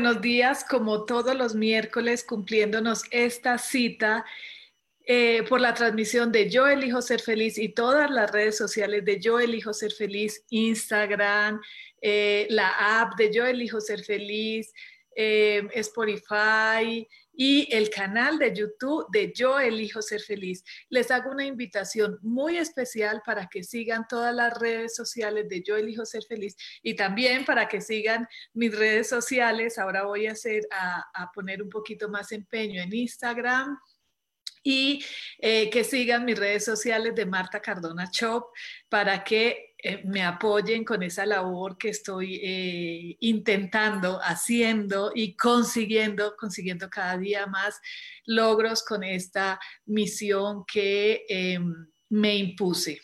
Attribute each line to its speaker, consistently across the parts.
Speaker 1: Buenos días, como todos los miércoles, cumpliéndonos esta cita eh, por la transmisión de Yo Elijo Ser Feliz y todas las redes sociales de Yo Elijo Ser Feliz, Instagram, eh, la app de Yo Elijo Ser Feliz, eh, Spotify, y el canal de YouTube de Yo Elijo Ser Feliz. Les hago una invitación muy especial para que sigan todas las redes sociales de Yo Elijo Ser Feliz y también para que sigan mis redes sociales. Ahora voy a, hacer, a, poner un poquito más empeño en Instagram, y eh, que sigan mis redes sociales de Marta Cardona Shop para que eh, me apoyen con esa labor que estoy eh, intentando, haciendo y consiguiendo, consiguiendo cada día más logros con esta misión que em, me impuse.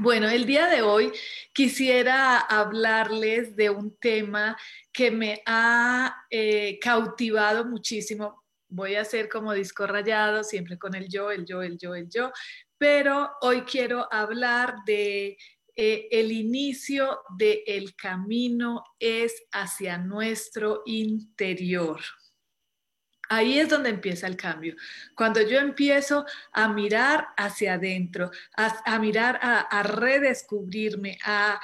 Speaker 1: Bueno, el día de hoy quisiera hablarles de un tema que me ha eh, cautivado muchísimo. Voy a hacer como disco rayado, siempre con el yo, el yo, el yo, el yo, pero hoy quiero hablar de eh, el inicio del camino es hacia nuestro interior. Ahí es donde empieza el cambio. Cuando yo empiezo a mirar hacia adentro, a, mirar, a, redescubrirme, a,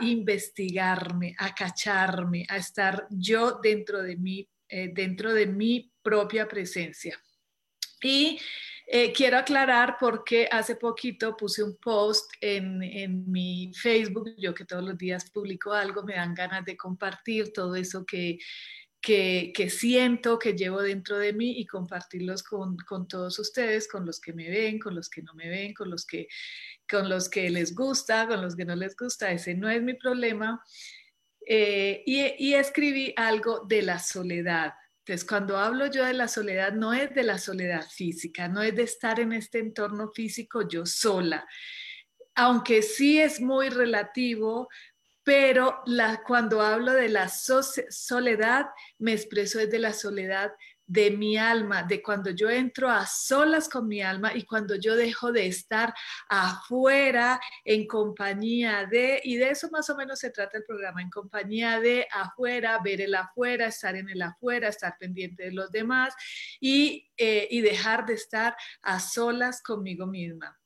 Speaker 1: investigarme, a cacharme, a estar yo dentro de mí, eh, dentro de mi propia presencia. Y eh, quiero aclarar porque hace poquito puse un post en, en, mi Facebook, yo que todos los días publico algo, me dan ganas de compartir todo eso que, que, que siento, que llevo dentro de mí y compartirlos con, con, todos ustedes, con los que me ven, con los que no me ven, con los que, con los que les gusta, con los que no les gusta, ese no es mi problema. Eh, y, y escribí algo de la soledad entonces, cuando hablo yo de la soledad, no es de la soledad física, no es de estar en este entorno físico yo sola, aunque sí es muy relativo, pero cuando hablo de la soledad, me expreso desde la soledad de mi alma, de cuando yo entro a solas con mi alma y cuando yo dejo de estar afuera en compañía de, y de eso más o menos se trata el programa, en compañía de afuera, ver el afuera, estar en el afuera, estar pendiente de los demás y, eh, y dejar de estar a solas conmigo misma.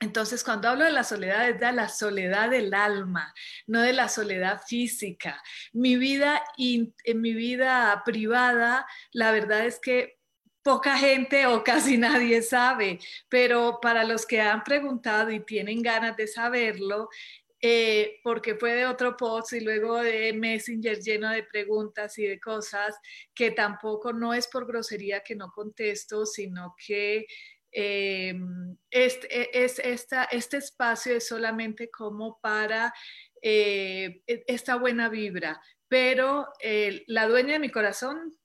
Speaker 1: Entonces, cuando hablo de la soledad, es de la soledad del alma, no de la soledad física. Mi vida, en mi vida privada, la verdad es que poca gente o casi nadie sabe, pero para los que han preguntado y tienen ganas de saberlo, eh, porque fue de otro post y luego de Messenger lleno de preguntas y de cosas que tampoco no es por grosería que no contesto, sino que eh, este, es, esta, este espacio es solamente como para eh, e, esta buena vibra, pero eh, la dueña de mi corazón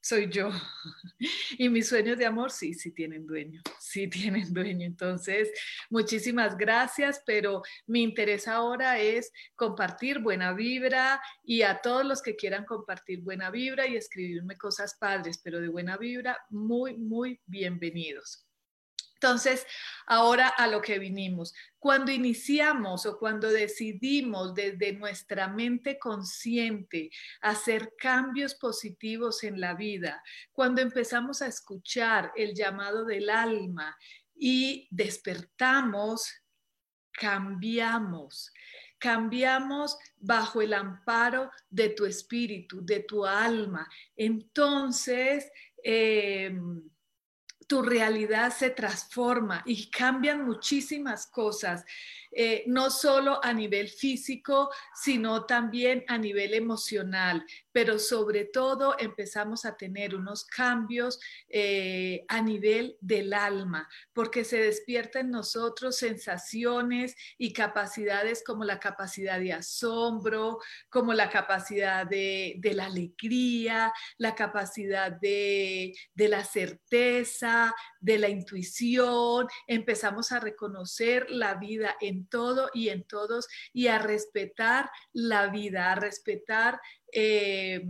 Speaker 1: soy yo. Y mis sueños de amor sí, sí tienen dueño, sí tienen dueño. Entonces, muchísimas gracias, pero mi interés ahora es compartir buena vibra y a todos los que quieran compartir buena vibra y escribirme cosas padres, pero de buena vibra, muy, muy bienvenidos. Entonces, ahora a lo que vinimos. Cuando iniciamos o cuando decidimos desde nuestra mente consciente hacer cambios positivos en la vida, cuando empezamos a escuchar el llamado del alma y despertamos, cambiamos cambiamos bajo el amparo de tu espíritu, de tu alma. Entonces, em, tu realidad se transforma y cambian muchísimas cosas. Eh, no solo a nivel físico, sino también a nivel emocional, pero sobre todo empezamos a tener unos cambios eh, a nivel del alma, porque se despiertan en nosotros sensaciones y capacidades como la capacidad de asombro, como la capacidad de, la alegría, la capacidad de, de la certeza, de la intuición, empezamos a reconocer la vida en todo y en todos y a respetar la vida, a respetar eh,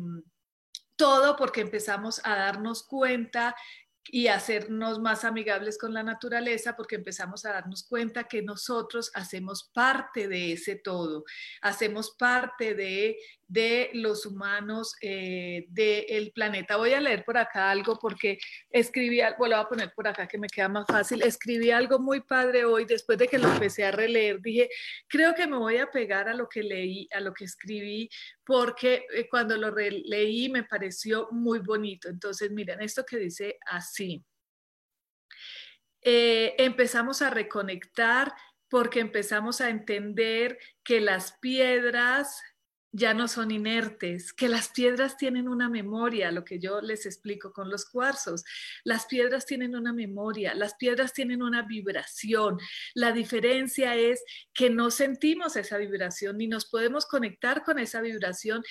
Speaker 1: todo porque empezamos a darnos cuenta y hacernos más amigables con la naturaleza porque empezamos a darnos cuenta que nosotros hacemos parte de ese todo, hacemos parte de de los humanos eh, del planeta. Voy a leer por acá algo porque escribí, bueno, voy a poner por acá que me queda más fácil. Escribí algo muy padre hoy después de que lo empecé a releer. Dije, creo que me voy a pegar a lo que leí, a lo que escribí, porque eh, cuando lo leí me pareció muy bonito. Entonces, miren, esto que dice así. Eh, empezamos a reconectar porque empezamos a entender que las piedras ya no son inertes, que las piedras tienen una memoria, lo que yo les explico con los cuarzos. Las piedras tienen una memoria, las piedras tienen una vibración. La diferencia es que no sentimos esa vibración ni nos podemos conectar con esa vibración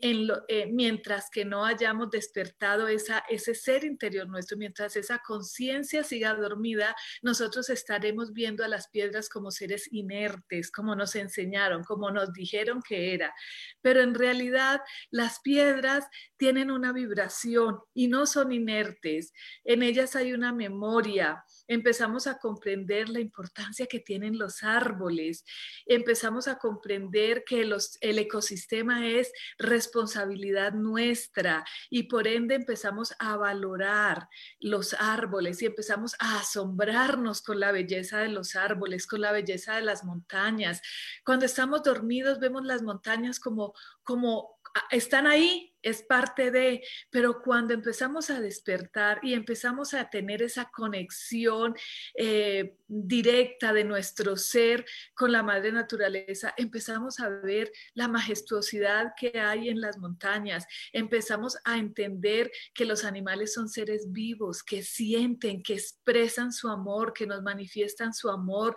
Speaker 1: eh, mientras que no hayamos despertado ese ser interior nuestro, mientras esa conciencia siga dormida, nosotros estaremos viendo a las piedras como seres inertes, como nos enseñaron, como nos dijeron que era pero en realidad las piedras tienen una vibración y no son inertes. En ellas hay una memoria. Empezamos a comprender la importancia que tienen los árboles. Empezamos a comprender que el ecosistema es responsabilidad nuestra y por ende empezamos a valorar los árboles y empezamos a asombrarnos con la belleza de los árboles, con la belleza de las montañas. Cuando estamos dormidos vemos las montañas como como están ahí, es parte de, pero cuando empezamos a despertar y empezamos a tener esa conexión eh, directa de nuestro ser con la madre naturaleza, empezamos a ver la majestuosidad que hay en las montañas, empezamos a entender que los animales son seres vivos, que sienten, que expresan su amor, que nos manifiestan su amor,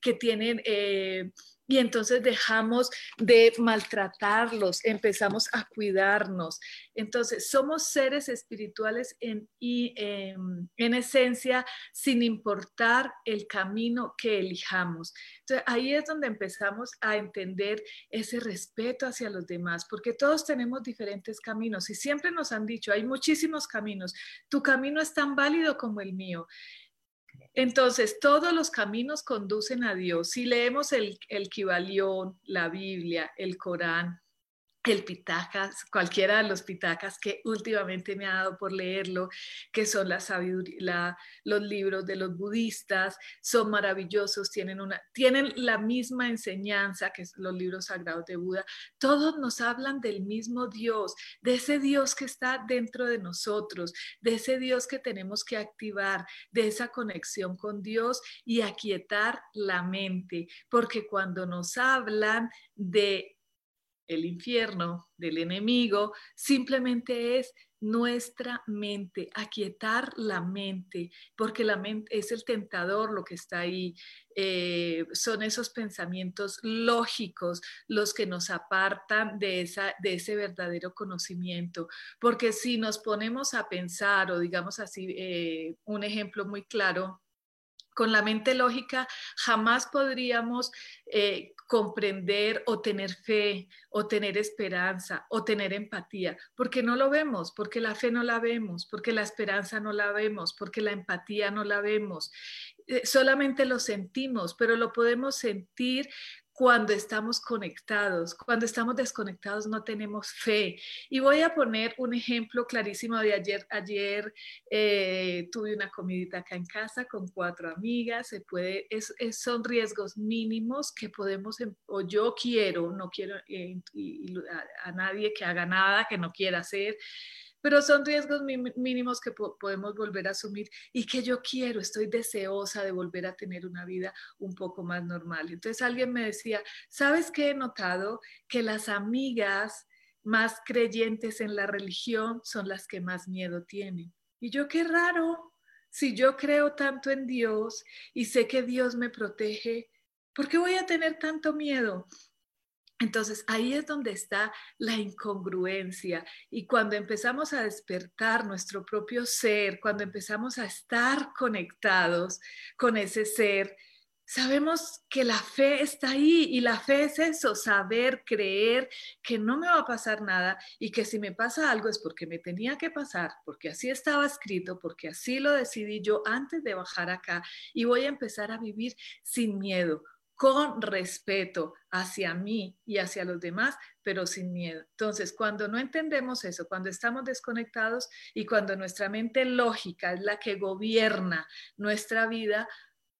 Speaker 1: que tienen... Eh, y entonces dejamos de maltratarlos, empezamos a cuidarnos. Entonces, somos seres espirituales en, em, en, esencia, sin importar el camino que elijamos. Entonces, ahí es donde empezamos a entender ese respeto hacia los demás, porque todos tenemos diferentes caminos y siempre nos han dicho, hay muchísimos caminos, tu camino es tan válido como el mío. Entonces, todos los caminos conducen a Dios. Si leemos el, el Kibalión, la Biblia, el Corán, el Pitacas, cualquiera de los Pitacas que últimamente me ha dado por leerlo, que son los libros de los budistas, son maravillosos, tienen, una, tienen la misma enseñanza que los libros sagrados de Buda. Todos nos hablan del mismo Dios, de ese Dios que está dentro de nosotros, de ese Dios que tenemos que activar, de esa conexión con Dios y aquietar la mente, porque cuando nos hablan de el infierno del enemigo, simplemente es nuestra mente, aquietar la mente, porque la mente es el tentador lo que está ahí. Eh, son esos pensamientos lógicos los que nos apartan de, esa, de ese verdadero conocimiento. Porque si nos ponemos a pensar, o digamos así, eh, un ejemplo muy claro, con la mente lógica jamás podríamos eh, comprender o tener fe o tener esperanza o tener empatía, porque no lo vemos, porque la fe no la vemos, porque la esperanza no la vemos, porque la empatía no la vemos. Eh, solamente lo sentimos, pero lo podemos sentir cuando estamos conectados. Cuando estamos desconectados no tenemos fe. Y voy a poner un ejemplo clarísimo de ayer. Ayer eh, tuve una comidita acá en casa con cuatro amigas. Se puede, son riesgos mínimos que podemos, em, o yo quiero, no quiero eh, a nadie que haga nada que no quiera hacer pero son riesgos mínimos que podemos volver a asumir y que yo quiero, estoy deseosa de volver a tener una vida un poco más normal. Entonces alguien me decía, ¿sabes qué he notado? Que las amigas más creyentes en la religión son las que más miedo tienen. Y yo qué raro, si yo creo tanto en Dios y sé que Dios me protege, ¿por qué voy a tener tanto miedo? Entonces ahí es donde está la incongruencia. Y cuando empezamos a despertar nuestro propio ser, cuando empezamos a estar conectados con ese ser, sabemos que la fe está ahí y la fe es eso, saber, creer que no me va a pasar nada y que si me pasa algo es porque me tenía que pasar, porque así estaba escrito, porque así lo decidí yo antes de bajar acá y voy a empezar a vivir sin miedo con respeto hacia mí y hacia los demás, pero sin miedo. Entonces, cuando no entendemos eso, cuando estamos desconectados y cuando nuestra mente lógica es la que gobierna nuestra vida,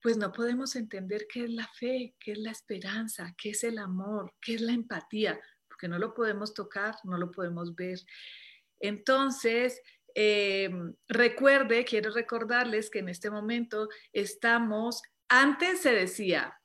Speaker 1: pues no podemos entender qué es la fe, qué es la esperanza, qué es el amor, qué es la empatía, porque no lo podemos tocar, no lo podemos ver. Entonces, eh, recuerde, quiero recordarles que en este momento estamos, antes se decía,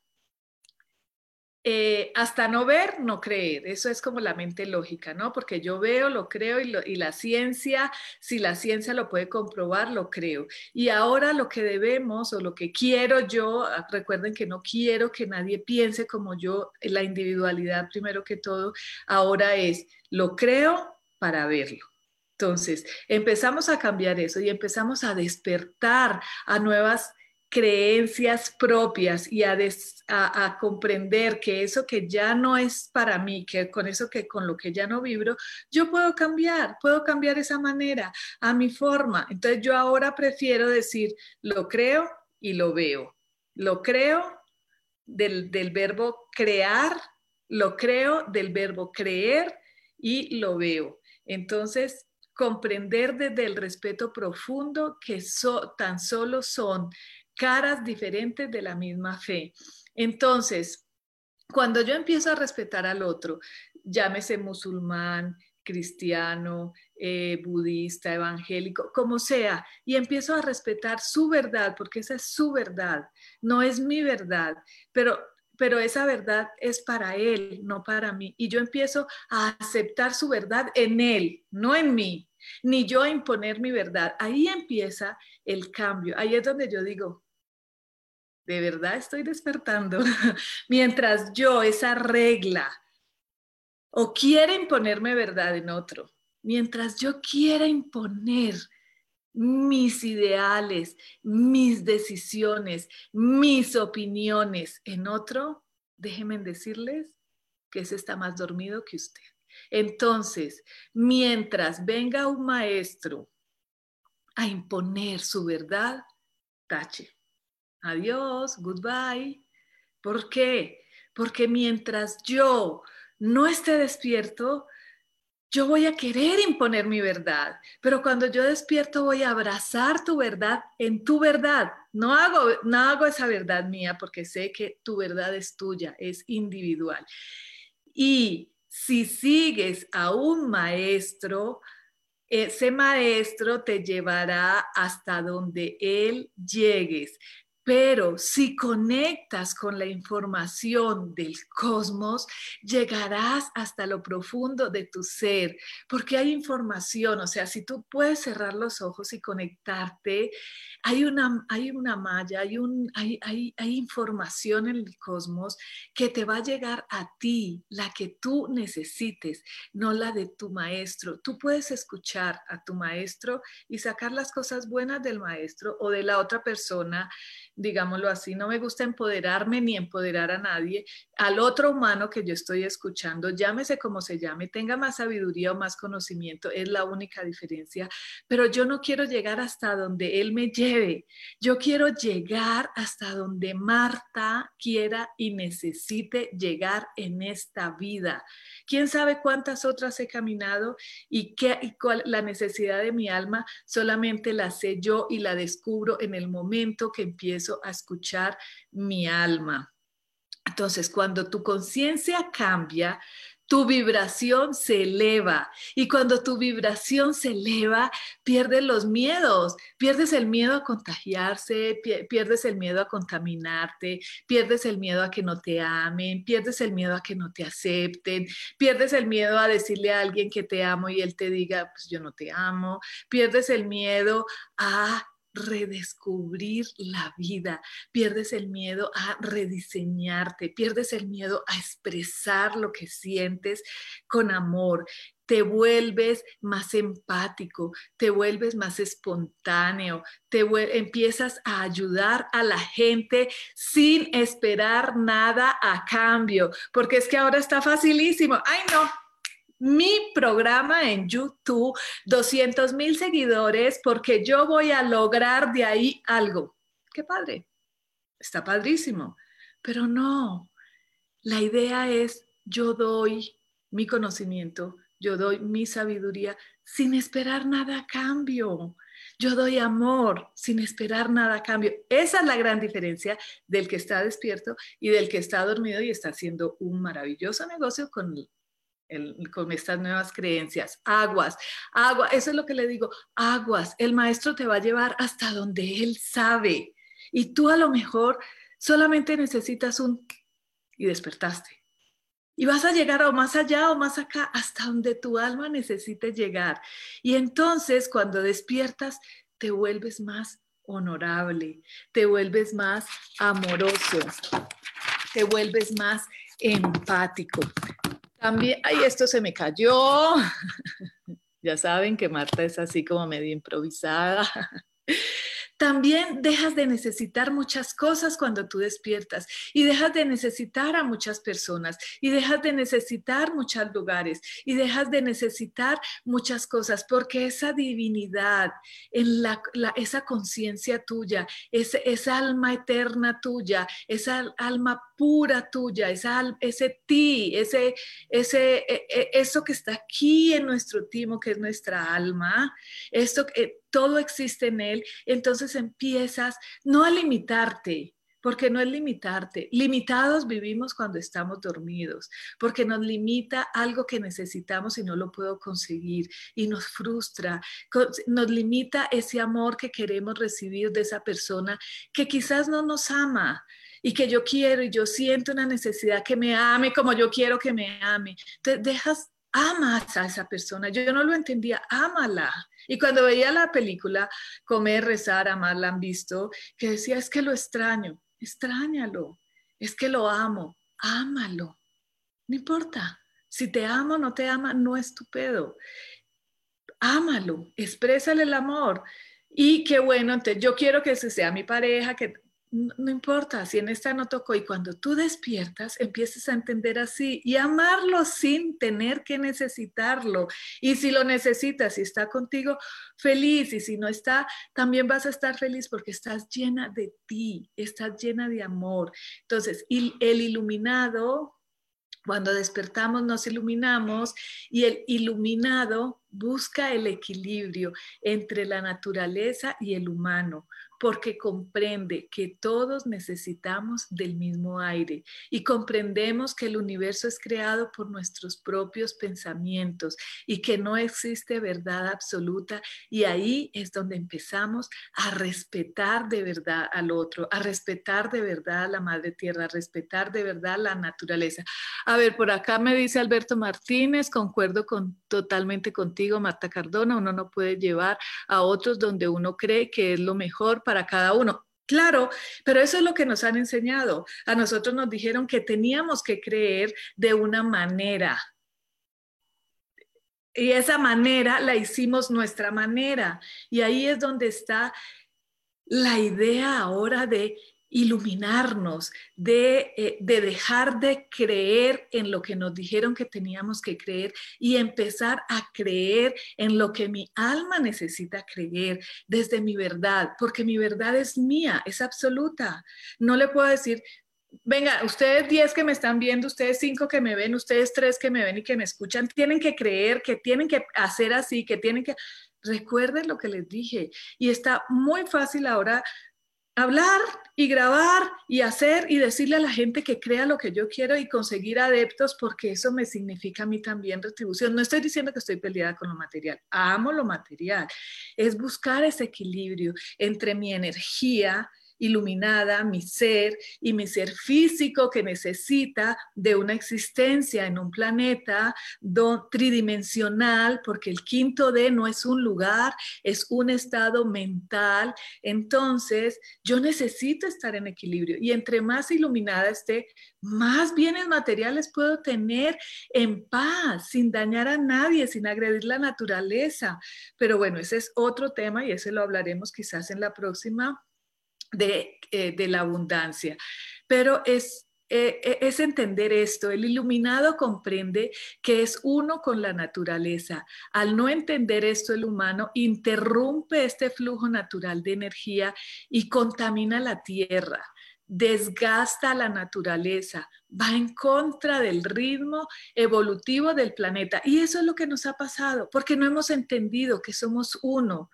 Speaker 1: eh, hasta no ver, no creer. Eso es como la mente lógica, ¿no? Porque yo veo, lo creo y, la ciencia, si la ciencia lo puede comprobar, lo creo. Y ahora lo que debemos o lo que quiero yo, ah, recuerden que no quiero que nadie piense como yo, la individualidad primero que todo, ahora es, lo creo para verlo. Entonces, empezamos a cambiar eso y empezamos a despertar a nuevas creencias propias y a, a, comprender que eso que ya no es para mí, que con eso que con lo que ya no vibro, yo puedo cambiar, puedo cambiar esa manera a mi forma. Entonces yo ahora prefiero decir, lo creo y lo veo. Lo creo del, del verbo crear, lo creo del verbo creer y lo veo. Entonces, comprender desde el respeto profundo que tan solo son caras diferentes de la misma fe. Entonces, cuando yo empiezo a respetar al otro, llámese musulmán, cristiano, eh, budista, evangélico, como sea, y empiezo a respetar su verdad, porque esa es su verdad, no es mi verdad, pero, pero esa verdad es para él, no para mí. Y yo empiezo a aceptar su verdad en él, no en mí, ni yo a imponer mi verdad. Ahí empieza el cambio, ahí es donde yo digo, de verdad estoy despertando, mientras yo esa regla o quiera imponerme verdad en otro, mientras yo quiera imponer mis ideales, mis decisiones, mis opiniones en otro, déjenme decirles que ese está más dormido que usted. Entonces, mientras venga un maestro a imponer su verdad, tache adiós, goodbye. ¿Por qué? Porque mientras yo no esté despierto, yo voy a querer imponer mi verdad, pero cuando yo despierto voy a abrazar tu verdad en tu verdad. No hago, no hago esa verdad mía porque sé que tu verdad es tuya, es individual. Y si sigues a un maestro, ese maestro te llevará hasta donde él llegues. Pero si conectas con la información del cosmos, llegarás hasta lo profundo de tu ser, porque hay información, o sea, si tú puedes cerrar los ojos y conectarte, hay una, hay una malla, hay, un, hay, hay, hay información en el cosmos que te va a llegar a ti, la que tú necesites, no la de tu maestro. Tú puedes escuchar a tu maestro y sacar las cosas buenas del maestro o de la otra persona digámoslo así, no me gusta empoderarme ni empoderar a nadie, al otro humano que yo estoy escuchando, llámese como se llame, tenga más sabiduría o más conocimiento, es la única diferencia, pero yo no quiero llegar hasta donde él me lleve, yo quiero llegar hasta donde Marta quiera y necesite llegar en esta vida. ¿Quién sabe cuántas otras he caminado y qué y cuál la necesidad de mi alma solamente la sé yo y la descubro en el momento que empiezo a escuchar mi alma? Entonces, cuando tu conciencia cambia, tu vibración se eleva. Y cuando tu vibración se eleva, pierdes los miedos, pierdes el miedo a contagiarse, pierdes el miedo a contaminarte, pierdes el miedo a que no te amen, pierdes el miedo a que no te acepten, pierdes el miedo a decirle a alguien que te amo y él te diga, pues yo no te amo, pierdes el miedo a redescubrir la vida, pierdes el miedo a rediseñarte, pierdes el miedo a expresar lo que sientes con amor, te vuelves más empático, te vuelves más espontáneo, te empiezas a ayudar a la gente sin esperar nada a cambio, porque es que ahora está facilísimo. Ay, no, mi programa en YouTube, 200 mil seguidores, porque yo voy a lograr de ahí algo. Qué padre, está padrísimo, pero no, la idea es yo doy mi conocimiento, yo doy mi sabiduría sin esperar nada a cambio. Yo doy amor sin esperar nada a cambio. Esa es la gran diferencia del que está despierto y del que está dormido y está haciendo un maravilloso negocio con con estas nuevas creencias. Aguas, agua, eso es lo que le digo, aguas, el maestro te va a llevar hasta donde él sabe. Y tú a lo mejor solamente necesitas un y despertaste. Y vas a llegar o más allá o más acá, hasta donde tu alma necesite llegar. Y entonces cuando despiertas, te vuelves más honorable, te vuelves más amoroso, te vuelves más empático, también, ay, esto se me cayó. ya saben que Marta es así como medio improvisada. También dejas de necesitar muchas cosas cuando tú despiertas y dejas de necesitar a muchas personas y dejas de necesitar muchos lugares y dejas de necesitar muchas cosas porque esa divinidad, en la, esa conciencia tuya, esa alma eterna tuya, esa alma pura tuya, esa, ese ti, ese, ese, e, e, eso que está aquí en nuestro timo, que es nuestra alma, esto que todo existe en él, entonces empiezas no a limitarte, porque no es limitarte. Limitados vivimos cuando estamos dormidos, porque nos limita algo que necesitamos y no lo puedo conseguir y nos frustra, nos limita ese amor que queremos recibir de esa persona que quizás no nos ama y que yo quiero y yo siento una necesidad que me ame como yo quiero que me ame. Te dejas, amas a esa persona. Yo no lo entendía, ámala y cuando veía la película Comer, Rezar, Amar, la han visto, que decía, es que lo extraño, extrañalo, es que lo amo, ámalo. No importa, si te amo o no te ama, no es tu pedo. Ámalo, exprésale el amor. Y qué bueno, entonces yo quiero que ese sea mi pareja, que no, importa, si en esta no tocó y cuando tú despiertas empiezas a entender así y amarlo sin tener que necesitarlo. Y si lo necesitas y está contigo, feliz. Y si no está, también vas a estar feliz porque estás llena de ti, estás llena de amor. Entonces, el iluminado, cuando despertamos nos iluminamos y el iluminado busca el equilibrio entre la naturaleza y el humano porque comprende que todos necesitamos del mismo aire y comprendemos que el universo es creado por nuestros propios pensamientos y que no existe verdad absoluta y ahí es donde empezamos a respetar de verdad al otro, a respetar de verdad a la madre tierra, a respetar de verdad la naturaleza. A ver, por acá me dice Alberto Martínez, concuerdo con, totalmente contigo, Marta Cardona, uno no puede llevar a otros donde uno cree que es lo mejor para cada uno. Claro, pero eso es lo que nos han enseñado. A nosotros nos dijeron que teníamos que creer de una manera. Y esa manera la hicimos nuestra manera. Y ahí es donde está la idea ahora de iluminarnos, de, eh, de, dejar de creer en lo que nos dijeron que teníamos que creer y empezar a creer en lo que mi alma necesita creer desde mi verdad, porque mi verdad es mía, es absoluta. No le puedo decir, venga, ustedes 10 que me están viendo, ustedes 5 que me ven, ustedes 3 que me ven y que me escuchan, tienen que creer, que tienen que hacer así, que tienen que... Recuerden lo que les dije. Y está muy fácil ahora hablar y grabar y hacer y decirle a la gente que crea lo que yo quiero y conseguir adeptos porque eso me significa a mí también retribución. No estoy diciendo que estoy peleada con lo material, amo lo material. Es buscar ese equilibrio entre mi energía, iluminada, mi ser y mi ser físico que necesita de una existencia en un planeta tridimensional, porque el quinto D no es un lugar, es un estado mental. Entonces, yo necesito estar en equilibrio y entre más iluminada esté, más bienes materiales puedo tener en paz, sin dañar a nadie, sin agredir la naturaleza. Pero bueno, ese es otro tema y ese lo hablaremos quizás en la próxima eh, de, la abundancia. Pero es, eh, eh, es entender esto. El iluminado comprende que es uno con la naturaleza. Al no entender esto, el humano interrumpe este flujo natural de energía y contamina la tierra desgasta la naturaleza, va en contra del ritmo evolutivo del planeta. Y eso es lo que nos ha pasado, porque no hemos entendido que somos uno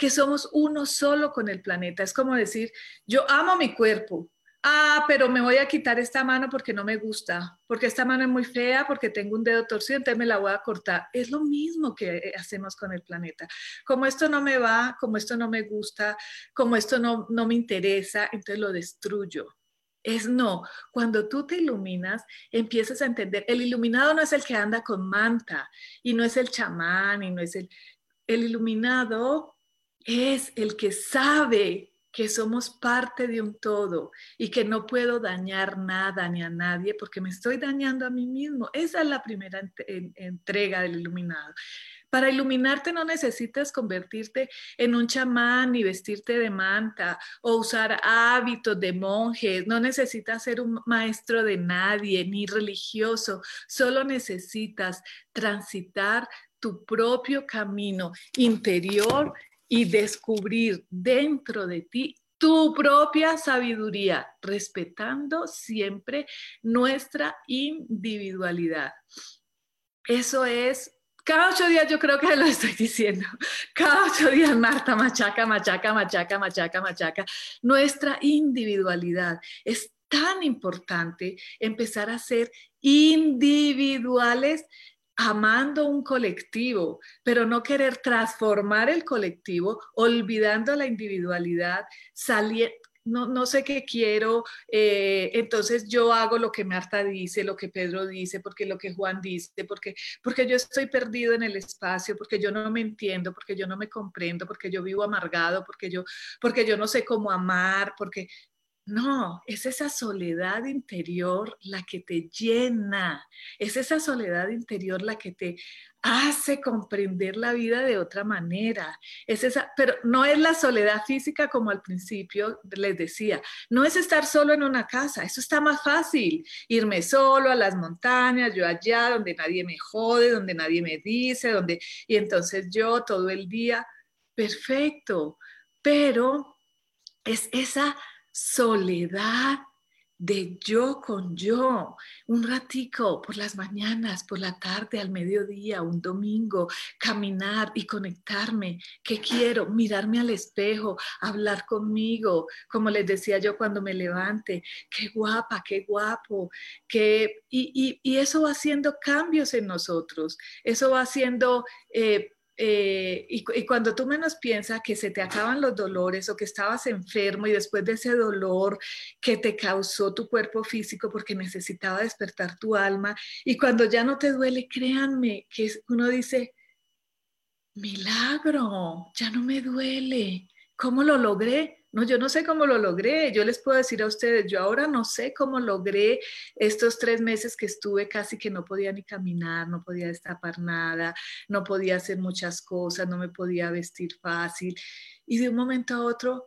Speaker 1: que somos uno solo con el planeta. Es como decir, yo amo mi cuerpo. Ah, pero me voy a quitar esta mano porque no me gusta, porque esta mano es muy fea, porque tengo un dedo torcido, entonces me la voy a cortar. Es lo mismo que hacemos con el planeta. Como esto no me va, como esto no me gusta, como esto no, no me interesa, entonces lo destruyo. Es no. Cuando tú te iluminas, empiezas a entender. El iluminado no es el que anda con manta y no es el chamán y no es el... El iluminado es el que sabe que somos parte de un todo y que no puedo dañar nada ni a nadie porque me estoy dañando a mí mismo. Esa es la primera entrega del iluminado. Para iluminarte no necesitas convertirte en un chamán ni vestirte de manta o usar hábitos de monjes, no necesitas ser un maestro de nadie ni religioso, solo necesitas transitar tu propio camino interior y descubrir dentro de ti tu propia sabiduría, respetando siempre nuestra individualidad. Eso es, cada ocho días yo creo que lo estoy diciendo, cada ocho días Marta machaca, machaca, machaca, machaca, machaca, nuestra individualidad. Es tan importante empezar a ser individuales amando un colectivo, pero no querer transformar el colectivo, olvidando la individualidad, salir, no, no, sé qué quiero, eh, entonces yo hago lo que Marta dice, lo que Pedro dice, porque lo que Juan dice, porque, porque yo estoy perdido en el espacio, porque yo no me entiendo, porque yo no me comprendo, porque yo vivo amargado, porque yo, porque yo no sé cómo amar, porque no, es esa soledad interior la que te llena, es esa soledad interior la que te hace comprender la vida de otra manera. Es esa, pero no es la soledad física como al principio les decía, no es estar solo en una casa, eso está más fácil, irme solo a las montañas, yo allá donde nadie me jode, donde nadie me dice, donde y entonces yo todo el día perfecto, pero es esa soledad de yo con yo, un ratico por las mañanas, por la tarde, al mediodía, un domingo, caminar y conectarme. ¿Qué quiero? Mirarme al espejo, hablar conmigo, como les decía yo cuando me levante, qué guapa, qué guapo, qué... Y, y, eso va haciendo cambios en nosotros, eso va haciendo... Eh, eh, y, cuando tú menos piensas que se te acaban los dolores o que estabas enfermo y después de ese dolor que te causó tu cuerpo físico porque necesitaba despertar tu alma, y cuando ya no te duele, créanme que uno dice, milagro, ya no me duele, ¿cómo lo logré? No, yo no sé cómo lo logré. Yo les puedo decir a ustedes, yo ahora no sé cómo logré estos tres meses que estuve casi que no podía ni caminar, no podía destapar nada, no podía hacer muchas cosas, no me podía vestir fácil. Y de un momento a otro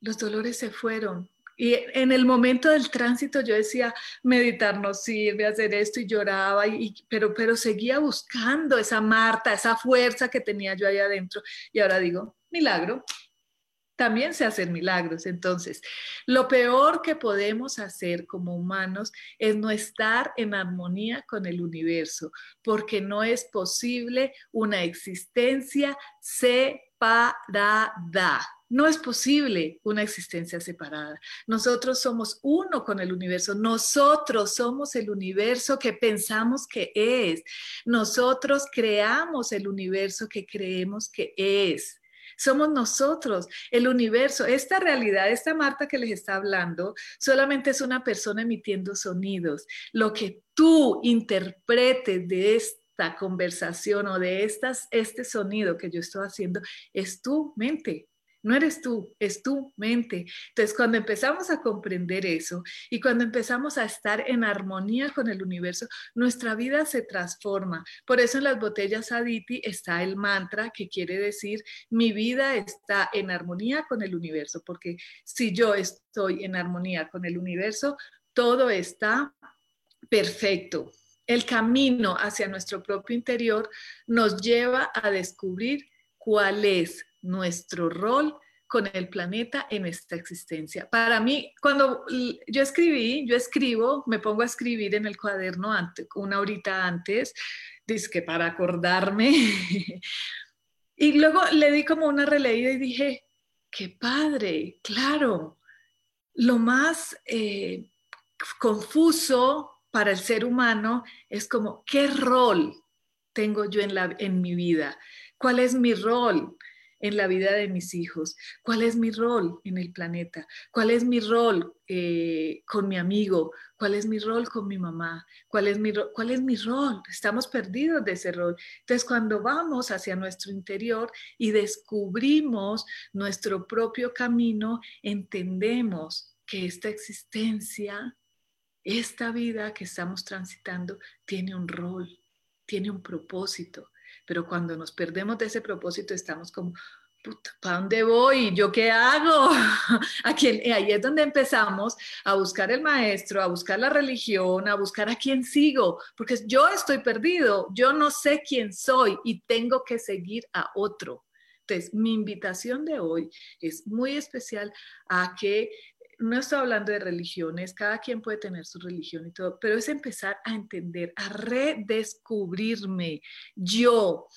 Speaker 1: los dolores se fueron. Y en el momento del tránsito yo decía, meditar no sirve, hacer esto y lloraba, y, pero, pero seguía buscando esa Marta, esa fuerza que tenía yo ahí adentro. Y ahora digo, milagro, también se hacen milagros. Entonces, lo peor que podemos hacer como humanos es no estar en armonía con el universo, porque no es posible una existencia separada. No es posible una existencia separada. Nosotros somos uno con el universo. Nosotros somos el universo que pensamos que es. Nosotros creamos el universo que creemos que es somos nosotros, el universo. Esta realidad, esta Marta que les está hablando, solamente es una persona emitiendo sonidos. Lo que tú interpretes de esta conversación o de estas, este sonido que yo estoy haciendo es tu mente. No eres tú, es tu mente. Entonces, cuando empezamos a comprender eso y cuando empezamos a estar en armonía con el universo, nuestra vida se transforma. Por eso en las botellas Aditi está el mantra que quiere decir, mi vida está en armonía con el universo, porque si yo estoy en armonía con el universo, todo está perfecto. El camino hacia nuestro propio interior nos lleva a descubrir cuál es nuestro rol con el planeta en esta existencia. Para mí, cuando yo escribí, yo escribo, me pongo a escribir en el cuaderno antes, una horita antes, que para acordarme. y luego le di como una releída y dije, qué padre, claro, lo más eh, confuso para el ser humano es como, ¿qué rol tengo yo en, la, en mi vida? ¿Cuál es mi rol? En la vida de mis hijos? ¿Cuál es mi rol en el planeta? ¿Cuál es mi rol eh, con mi amigo? ¿Cuál es mi rol con mi mamá? ¿Cuál es mi, ¿Cuál es mi rol? Estamos perdidos de ese rol. Entonces, cuando vamos hacia nuestro interior y descubrimos nuestro propio camino, entendemos que esta existencia, esta vida que estamos transitando, tiene un rol, tiene un propósito pero cuando nos perdemos de ese propósito estamos como, ¿para dónde voy? ¿Yo qué hago? ¿A quién? ahí es donde empezamos a buscar el maestro, a buscar la religión, a buscar a quién sigo, porque yo estoy perdido, yo no sé quién soy y tengo que seguir a otro. Entonces, mi invitación de hoy es muy especial a que no estoy hablando de religiones, cada quien puede tener su religión y todo, pero es empezar a entender, a redescubrirme yo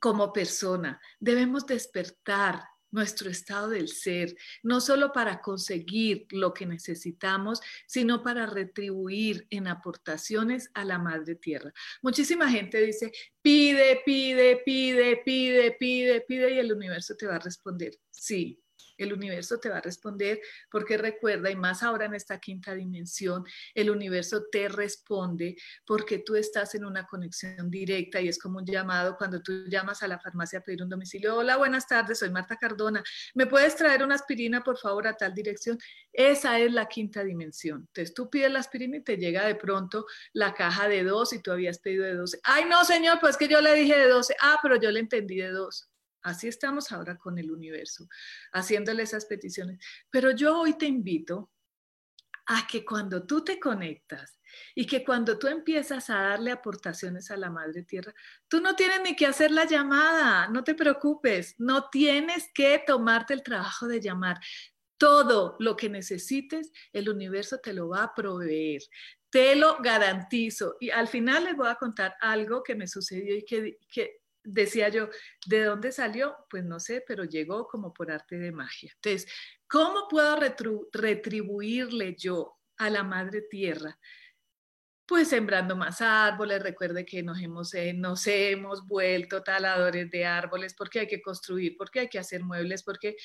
Speaker 1: como persona. Debemos despertar nuestro estado del ser, no solo para conseguir lo que necesitamos, sino para retribuir en aportaciones a la Madre Tierra. Muchísima gente dice, pide, pide, pide, pide, pide, pide, y el universo te va a responder, sí, el universo te va a responder porque recuerda, y más ahora en esta quinta dimensión, el universo te responde porque tú estás en una conexión directa y es como un llamado cuando tú llamas a la farmacia a pedir un domicilio. Hola, buenas tardes, soy Marta Cardona. ¿Me puedes traer una aspirina, por favor, a tal dirección? Esa es la quinta dimensión. Entonces tú pides la aspirina y te llega de pronto la caja de dos y tú habías pedido de 12. Ay, no, señor, pues que yo le dije de 12. Ah, pero yo le entendí de dos. Así estamos ahora con el universo, haciéndole esas peticiones. Pero yo hoy te invito a que cuando tú te conectas y que cuando tú empiezas a darle aportaciones a la Madre Tierra, tú no tienes ni que hacer la llamada, no te preocupes, no tienes que tomarte el trabajo de llamar. Todo lo que necesites, el universo te lo va a proveer. Te lo garantizo. Y al final les voy a contar algo que me sucedió y que, que decía yo, ¿de dónde salió? Pues no sé, pero llegó como por arte de magia. Entonces, ¿cómo puedo retribuirle yo a la madre tierra? Pues sembrando más árboles, recuerde que nos hemos, eh, nos hemos vuelto taladores de árboles porque hay que construir, porque hay que hacer muebles, porque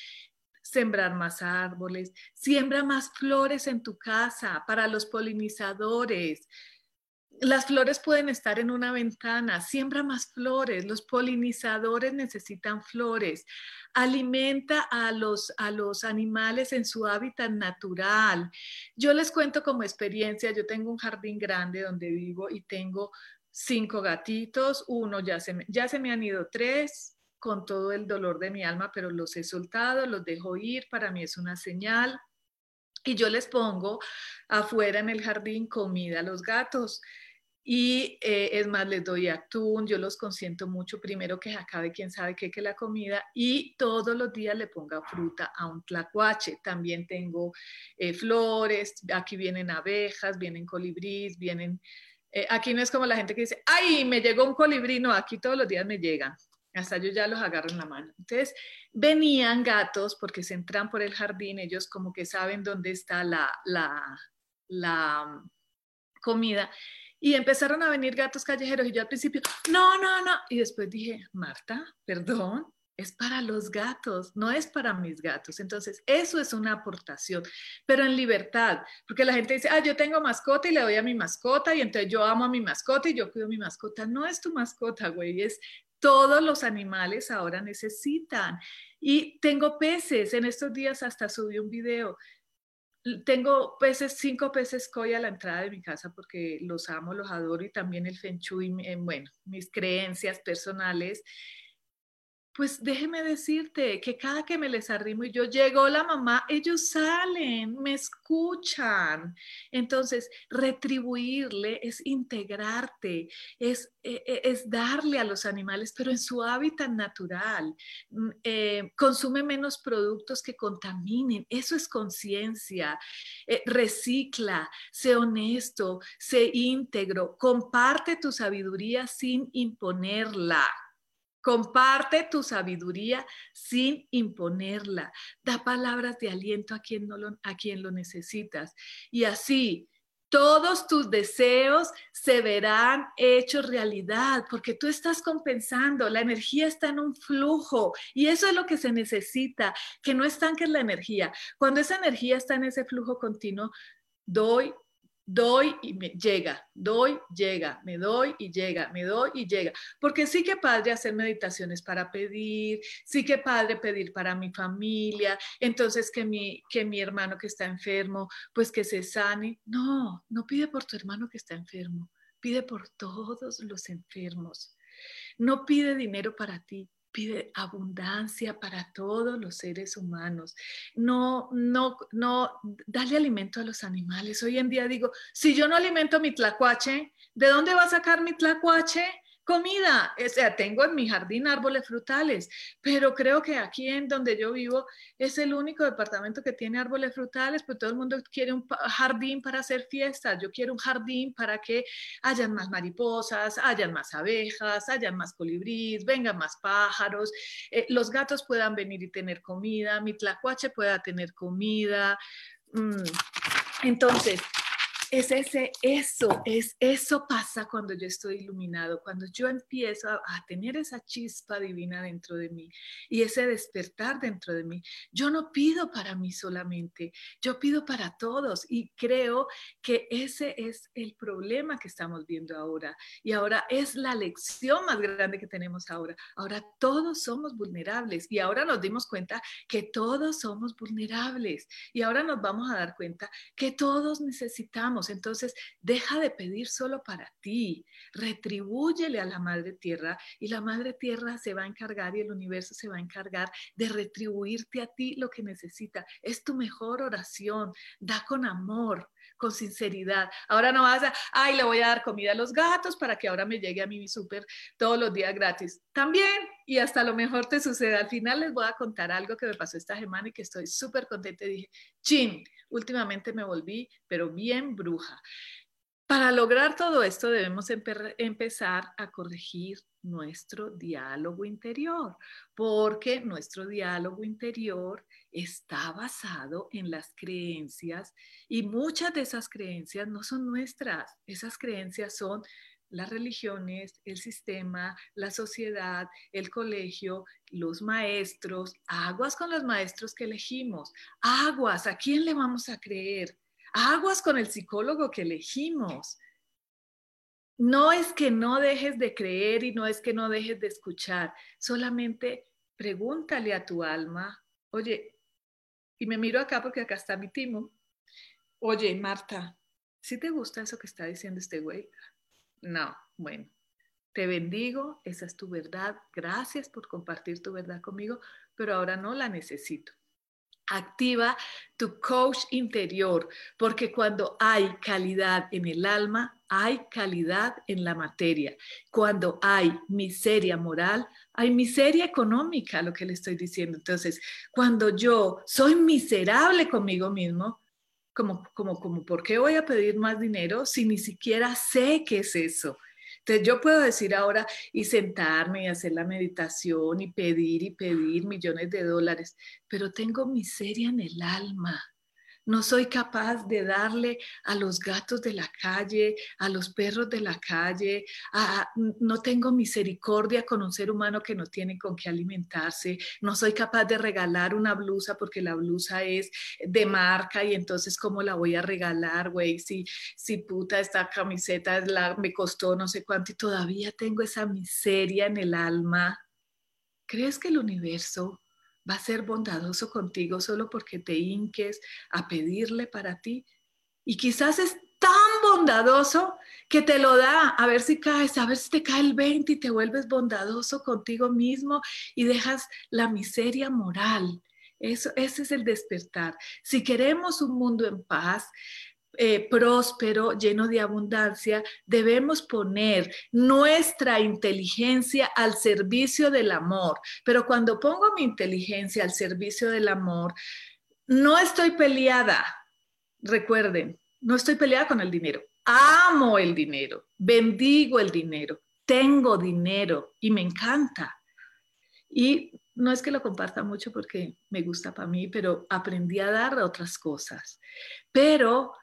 Speaker 1: sembrar más árboles, siembra más flores en tu casa para los polinizadores, las flores pueden estar en una ventana, siembra más flores, los polinizadores necesitan flores, alimenta a los, a los animales en su hábitat natural. Yo les cuento como experiencia, yo tengo un jardín grande donde vivo y tengo cinco gatitos, uno ya se ya se me han ido tres, con todo el dolor de mi alma, pero los he soltado, los dejo ir, para mí es una señal. Y yo les pongo afuera en el jardín comida a los gatos. Y eh, es más, les doy atún, yo los consiento mucho, primero que acabe quién sabe qué que la comida, y todos los días le ponga fruta a un tlacuache. También tengo eh, flores, aquí vienen abejas, vienen colibríes, vienen... Eh, aquí no es como la gente que dice, ay, me llegó un colibrí, no, aquí todos los días me llegan hasta yo ya los agarro en la mano. Entonces, venían gatos porque se entran por el jardín, ellos como que saben dónde está la, la, la mm, comida. Y empezaron a venir gatos callejeros y yo al principio, no, no, no. Y después dije, Marta, perdón, es para los gatos, no es para mis gatos. Entonces, eso es una aportación, pero en libertad, porque la gente dice, ah, yo tengo mascota y le doy a mi mascota y entonces yo amo a mi mascota y yo cuido a mi mascota. No es tu mascota, güey, es todos los animales ahora necesitan. Y tengo peces, en estos días hasta subí un video. Tengo peces, cinco peces koi a la entrada de mi casa porque los amo, los adoro y también el feng shui, bueno, mis creencias personales pues déjeme decirte que cada que me les arrimo y yo llego la mamá, ellos salen, me escuchan. Entonces, retribuirle es integrarte, es, e, e, es darle a los animales, pero en su hábitat natural. Mm, eh, consume menos productos que contaminen, eso es conciencia. Eh, recicla, sé honesto, sé íntegro, comparte tu sabiduría sin imponerla. Comparte tu sabiduría sin imponerla. Da palabras de aliento a quien, no lo, a lo necesitas. Y así todos tus deseos se verán hechos realidad porque tú estás compensando, la energía está en un flujo y eso es lo que se necesita, que no estanques la energía. Cuando esa energía está en ese flujo continuo, doy, doy y me llega, doy, llega, me doy y llega, me doy y llega. Porque sí que padre hacer meditaciones para pedir, sí que padre pedir para mi familia, entonces que mi, que mi hermano que está enfermo, pues que se sane. No, no pide por tu hermano que está enfermo, pide por todos los enfermos. No pide dinero para ti, pide abundancia para todos los seres humanos. No, no, no, dale alimento a los animales. Hoy en día digo, si yo no alimento mi tlacuache, ¿de dónde va a sacar mi tlacuache? Comida. O sea, tengo en mi jardín árboles frutales, pero creo que aquí en donde yo vivo es el único departamento que tiene árboles frutales, pues todo el mundo quiere un jardín para hacer fiestas. Yo quiero un jardín para que hayan más mariposas, hayan más abejas, hayan más colibríes, vengan más pájaros, eh, los gatos puedan venir y tener comida, mi tlacuache pueda tener comida. Mm. Entonces, es ese, eso, es, eso pasa cuando yo estoy iluminado, cuando yo empiezo a, tener esa chispa divina dentro de mí y ese despertar dentro de mí. Yo no pido para mí solamente, yo pido para todos y creo que ese es el problema que estamos viendo ahora y ahora es la lección más grande que tenemos ahora. Ahora todos somos vulnerables y ahora nos dimos cuenta que todos somos vulnerables y ahora nos vamos a dar cuenta que todos necesitamos entonces, deja de pedir solo para ti, retribúyele a la Madre Tierra y la Madre Tierra se va a encargar y el universo se va a encargar de retribuirte a ti lo que necesita. Es tu mejor oración, da con amor, con sinceridad. Ahora no vas a, ay, le voy a dar comida a los gatos para que ahora me llegue a mí mi súper todos los días gratis. También, y hasta lo mejor te sucede. Al final les voy a contar algo que me pasó esta semana y que estoy súper contenta. dije, chin, últimamente me volví, pero bien bruja. Para lograr todo esto debemos empezar a corregir nuestro diálogo interior, porque nuestro diálogo interior está basado en las creencias y muchas de esas creencias no son nuestras, esas creencias son las religiones, el sistema, la sociedad, el colegio, los maestros, aguas con los maestros que elegimos, aguas, ¿a quién le vamos a creer? Aguas con el psicólogo que elegimos. No es que no dejes de creer y no es que no dejes de escuchar, solamente pregúntale a tu alma, oye, y me miro acá porque acá está mi timo, oye, Marta, ¿sí te gusta eso que está diciendo este güey? No, bueno, te bendigo, esa es tu verdad, gracias por compartir tu verdad conmigo, pero ahora no la necesito. Activa tu coach interior, porque cuando hay calidad en el alma, hay calidad en la materia. Cuando hay miseria moral, hay miseria económica, lo que le estoy diciendo. Entonces, cuando yo soy miserable conmigo mismo, como, como, como, ¿por qué voy a pedir más dinero si ni siquiera sé qué es eso? Entonces yo puedo decir ahora y sentarme y hacer la meditación y pedir y pedir millones de dólares, pero tengo miseria en el alma no soy capaz de darle a los gatos de la calle, a los perros de la calle, no tengo misericordia con un ser humano que no tiene con qué alimentarse, no soy capaz de regalar una blusa porque la blusa es de marca y entonces cómo la voy a regalar, güey, si, si puta esta camiseta me costó no sé cuánto y todavía tengo esa miseria en el alma. ¿Crees que el universo va a ser bondadoso contigo solo porque te hinques a pedirle para ti. Y quizás es tan bondadoso que te lo da, a ver si caes, a ver si te cae el 20 y te vuelves bondadoso contigo mismo y dejas la miseria moral. Eso, ese es el despertar. Si queremos un mundo en paz, eh, próspero, lleno de abundancia, debemos poner nuestra inteligencia al servicio del amor. Pero cuando pongo mi inteligencia al servicio del amor, no estoy peleada. Recuerden, no estoy peleada con el dinero. Amo el dinero, bendigo el dinero, tengo dinero y me encanta. Y no es que lo comparta mucho porque me gusta para mí, pero aprendí a dar otras cosas. Pero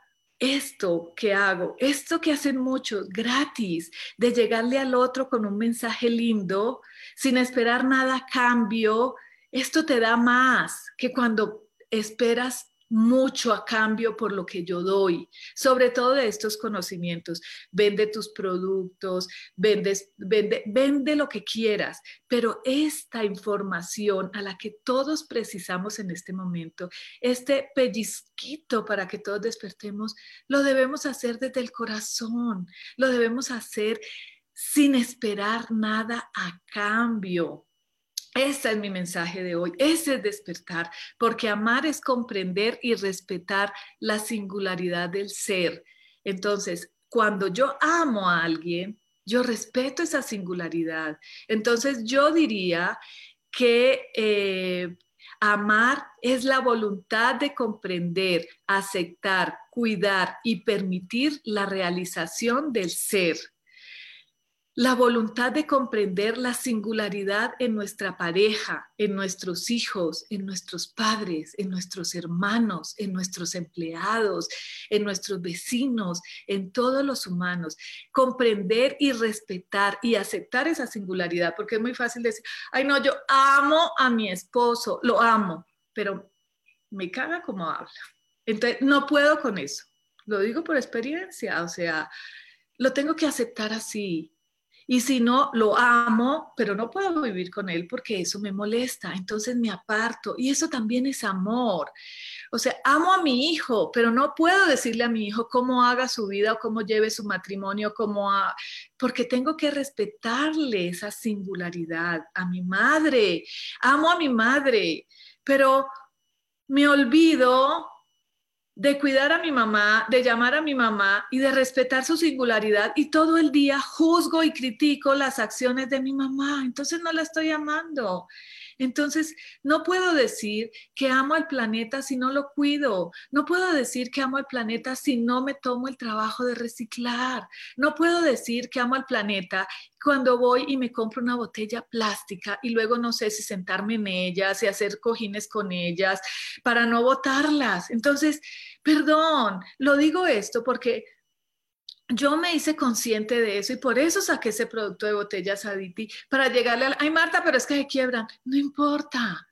Speaker 1: esto que hago, esto que hacen muchos, gratis, de llegarle al otro con un mensaje lindo, sin esperar nada a cambio, esto te da más que cuando esperas mucho a cambio por lo que yo doy, sobre todo de estos conocimientos. Vende tus productos, vende, vende lo que quieras, pero esta información a la que todos precisamos en este momento, este pellizquito para que todos despertemos, lo debemos hacer desde el corazón, lo debemos hacer sin esperar nada a cambio. Ese es mi mensaje de hoy, ese es despertar, porque amar es comprender y respetar la singularidad del ser. Entonces, cuando yo amo a alguien, yo respeto esa singularidad. Entonces, yo diría que eh, amar es la voluntad de comprender, aceptar, cuidar y permitir la realización del ser la voluntad de comprender la singularidad en nuestra pareja, en nuestros hijos, en nuestros padres, en nuestros hermanos, en nuestros empleados, en nuestros vecinos, en todos los humanos. Comprender y respetar y aceptar esa singularidad, porque es muy fácil decir, ay no, yo amo a mi esposo, lo amo, pero me caga como habla. Entonces, no puedo con eso. Lo digo por experiencia, o sea, lo tengo que aceptar así y si no, lo amo, pero no puedo vivir con él porque eso me molesta, entonces me aparto. Y eso también es amor. O sea, amo a mi hijo, pero no puedo decirle a mi hijo cómo haga su vida o cómo lleve su matrimonio, cómo porque tengo que respetarle esa singularidad. A mi madre, amo a mi madre, pero me olvido de cuidar a mi mamá, de llamar a mi mamá y de respetar su singularidad y todo el día juzgo y critico las acciones de mi mamá, entonces no la estoy amando. Entonces, no puedo decir que amo al planeta si no lo cuido. No puedo decir que amo al planeta si no me tomo el trabajo de reciclar. No puedo decir que amo al planeta cuando voy y me compro una botella plástica y luego no sé si sentarme en ellas y hacer cojines con ellas para no botarlas. Entonces, perdón, lo digo esto porque yo me hice consciente de eso y por eso saqué ese producto de botellas Aditi para llegarle al, ay Marta, pero es que se quiebran. No importa.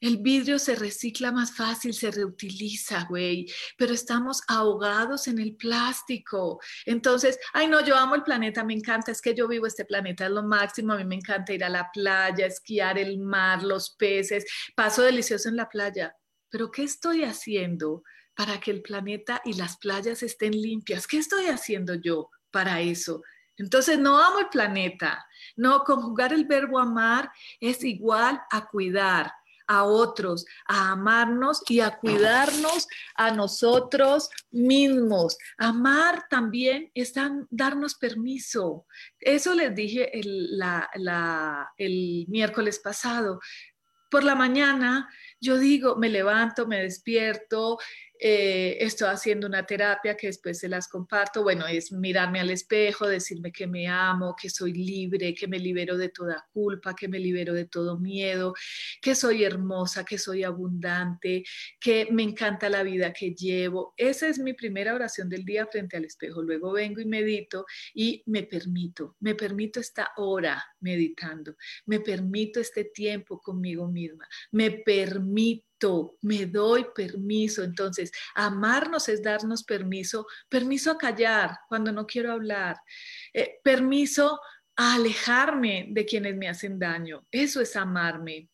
Speaker 1: El vidrio se recicla más fácil, se reutiliza, güey, pero estamos ahogados en el plástico. Entonces, ay no, yo amo el planeta, me encanta, es que yo vivo este planeta, es lo máximo, a mí me encanta ir a la playa, esquiar el mar, los peces, paso delicioso en la playa. Pero ¿qué estoy haciendo para que el planeta y las playas estén limpias. ¿Qué estoy haciendo yo para eso? Entonces, no amo el planeta. No, conjugar el verbo amar es igual a cuidar a otros, a amarnos y a cuidarnos a nosotros mismos. Amar también es darnos permiso. Eso les dije el, el miércoles pasado. Por la mañana yo digo, me levanto, me despierto, eh, estoy haciendo una terapia que después se las comparto. Bueno, es mirarme al espejo, decirme que me amo, que soy libre, que me libero de toda culpa, que me libero de todo miedo, que soy hermosa, que soy abundante, que me encanta la vida que llevo. Esa es mi primera oración del día frente al espejo. Luego vengo y medito y me permito, me permito esta hora meditando, me permito este tiempo conmigo misma, me permito me doy permiso. Entonces, amarnos es darnos permiso, permiso a callar cuando no quiero hablar, eh, permiso a alejarme de quienes me hacen daño. Eso es amarme.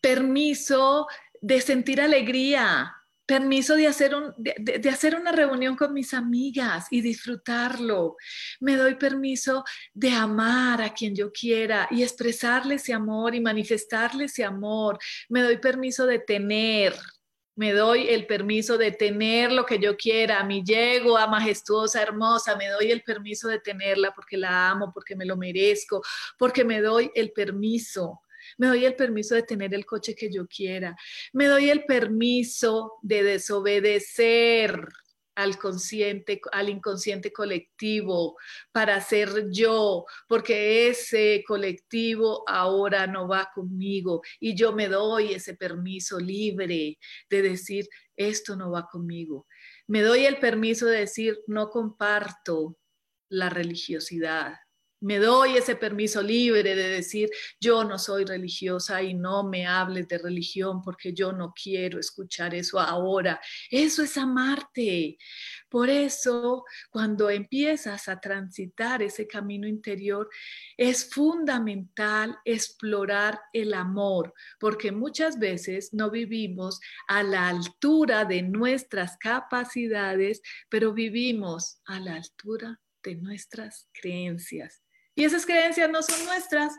Speaker 1: Permiso de sentir alegría, permiso de hacer, un, de, hacer una reunión con mis amigas y disfrutarlo. Me doy permiso de amar a quien yo quiera y expresarle ese amor y manifestarle ese amor. Me doy permiso de tener. Me doy el permiso de tener lo que yo quiera, mi yegua majestuosa, hermosa, me doy el permiso de tenerla porque la amo, porque me lo merezco, porque me doy el permiso me doy el permiso de tener el coche que yo quiera, me doy el permiso de desobedecer al consciente, al inconsciente colectivo para ser yo, porque ese colectivo ahora no va conmigo y yo me doy ese permiso libre de decir, esto no va conmigo. Me doy el permiso de decir, no comparto la religiosidad, me doy ese permiso libre de decir, yo no soy religiosa y no me hables de religión porque yo no quiero escuchar eso ahora. Eso es amarte. Por eso, cuando empiezas a transitar ese camino interior, es fundamental explorar el amor, porque muchas veces no vivimos a la altura de nuestras capacidades, pero vivimos a la altura de nuestras creencias. Y esas creencias no son nuestras.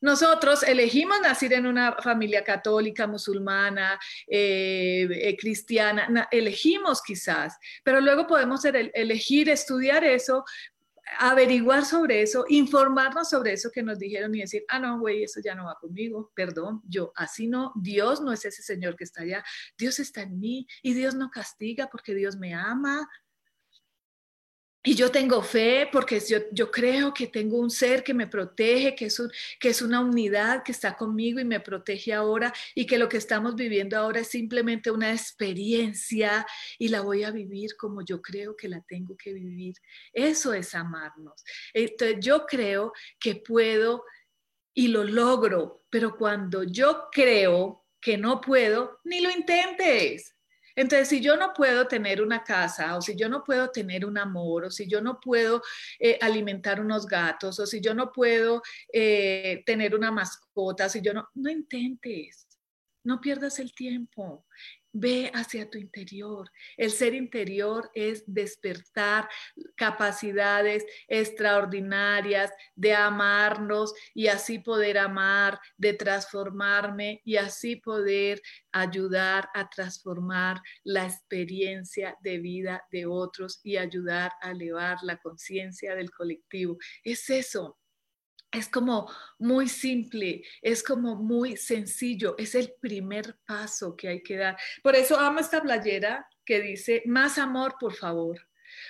Speaker 1: Nosotros elegimos nacer en una familia católica, musulmana, eh, eh, cristiana, elegimos quizás, pero luego podemos elegir estudiar eso, averiguar sobre eso, informarnos sobre eso que nos dijeron y decir, ah, no, güey, eso ya no va conmigo, perdón, yo así no, Dios no es ese Señor que está allá, Dios está en mí y Dios no castiga porque Dios me ama, y yo tengo fe porque yo, yo, creo que tengo un ser que me protege, que es, que es una unidad que está conmigo y me protege ahora y que lo que estamos viviendo ahora es simplemente una experiencia y la voy a vivir como yo creo que la tengo que vivir. Eso es amarnos. Entonces yo creo que puedo y lo logro, pero cuando yo creo que no puedo, ni lo intentes. Entonces, si yo no puedo tener una casa, o si yo no puedo tener un amor, o si yo no puedo eh, alimentar unos gatos, o si yo no puedo eh, tener una mascota, si yo no, no intentes, no pierdas el tiempo. Ve hacia tu interior. El ser interior es despertar capacidades extraordinarias de amarnos y así poder amar, de transformarme y así poder ayudar a transformar la experiencia de vida de otros y ayudar a elevar la conciencia del colectivo. Es eso, es como muy simple, es como muy sencillo, es el primer paso que hay que dar. Por eso amo esta playera que dice, más amor, por favor.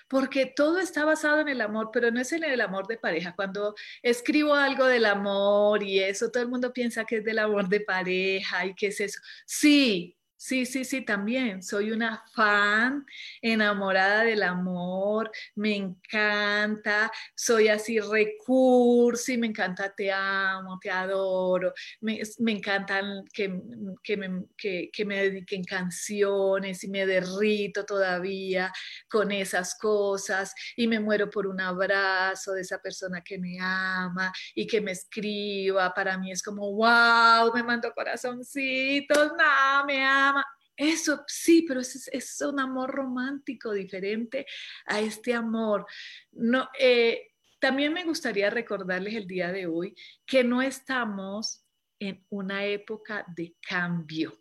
Speaker 1: Porque todo está basado en el amor, pero no es el amor de pareja. Cuando escribo algo del amor y eso, todo el mundo piensa que es del amor de pareja y que es eso. Sí, Sí, sí, sí, también. Soy una fan enamorada del amor, me encanta, soy así recursi, me encanta, te amo, te adoro, me, encantan que, me, que me dediquen canciones y me derrito todavía con esas cosas y me muero por un abrazo de esa persona que me ama y que me escriba. Para mí es como, wow, me mando corazoncitos, no, me eso sí, pero es, es, un amor romántico diferente a este amor. No, eh, también me gustaría recordarles el día de hoy que no estamos en una época de cambio.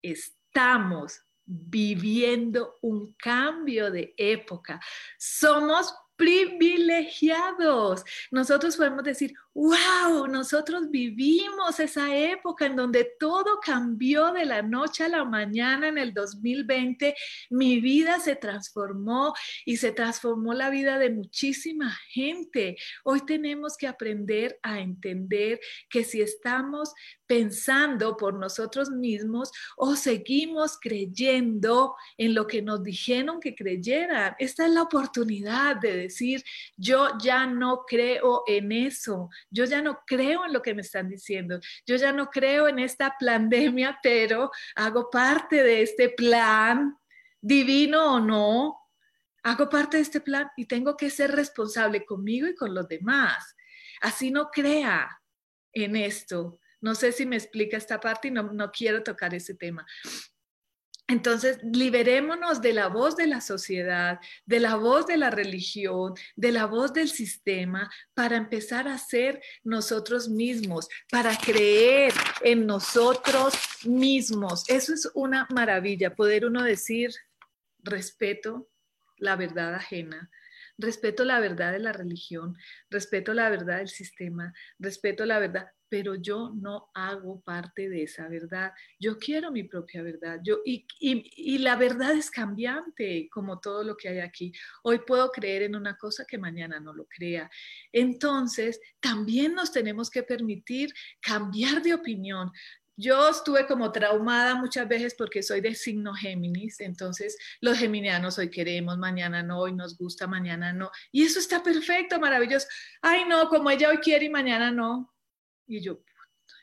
Speaker 1: Estamos viviendo un cambio de época. Somos privilegiados. Nosotros podemos decir, wow, nosotros vivimos esa época en donde todo cambió de la noche a la mañana en el 2020. Mi vida se transformó y se transformó la vida de muchísima gente. Hoy tenemos que aprender a entender que si estamos pensando por nosotros mismos o seguimos creyendo en lo que nos dijeron que creyeran, esta es la oportunidad de decir, yo ya no creo en eso yo ya no creo en lo que me están diciendo, yo ya no creo en esta pandemia, pero hago parte de este plan, divino o no, hago parte de este plan y tengo que ser responsable conmigo y con los demás. Así no crea en esto. No sé si me explica esta parte y no, no quiero tocar ese tema. Entonces, liberémonos de la voz de la sociedad, de la voz de la religión, de la voz del sistema, para empezar a ser nosotros mismos, para creer en nosotros mismos. Eso es una maravilla, poder uno decir, respeto la verdad ajena, respeto la verdad de la religión, respeto la verdad del sistema, respeto la verdad, pero yo no hago parte de esa verdad. Yo quiero mi propia verdad. Yo, y, y, la verdad es cambiante, como todo lo que hay aquí. Hoy puedo creer en una cosa que mañana no lo crea. Entonces, también nos tenemos que permitir cambiar de opinión. Yo estuve como traumada muchas veces porque soy de signo Géminis, entonces los geminianos hoy queremos, mañana no, hoy nos gusta, mañana no. Y eso está perfecto, maravilloso. Ay, no, como ella hoy quiere y mañana no y yo,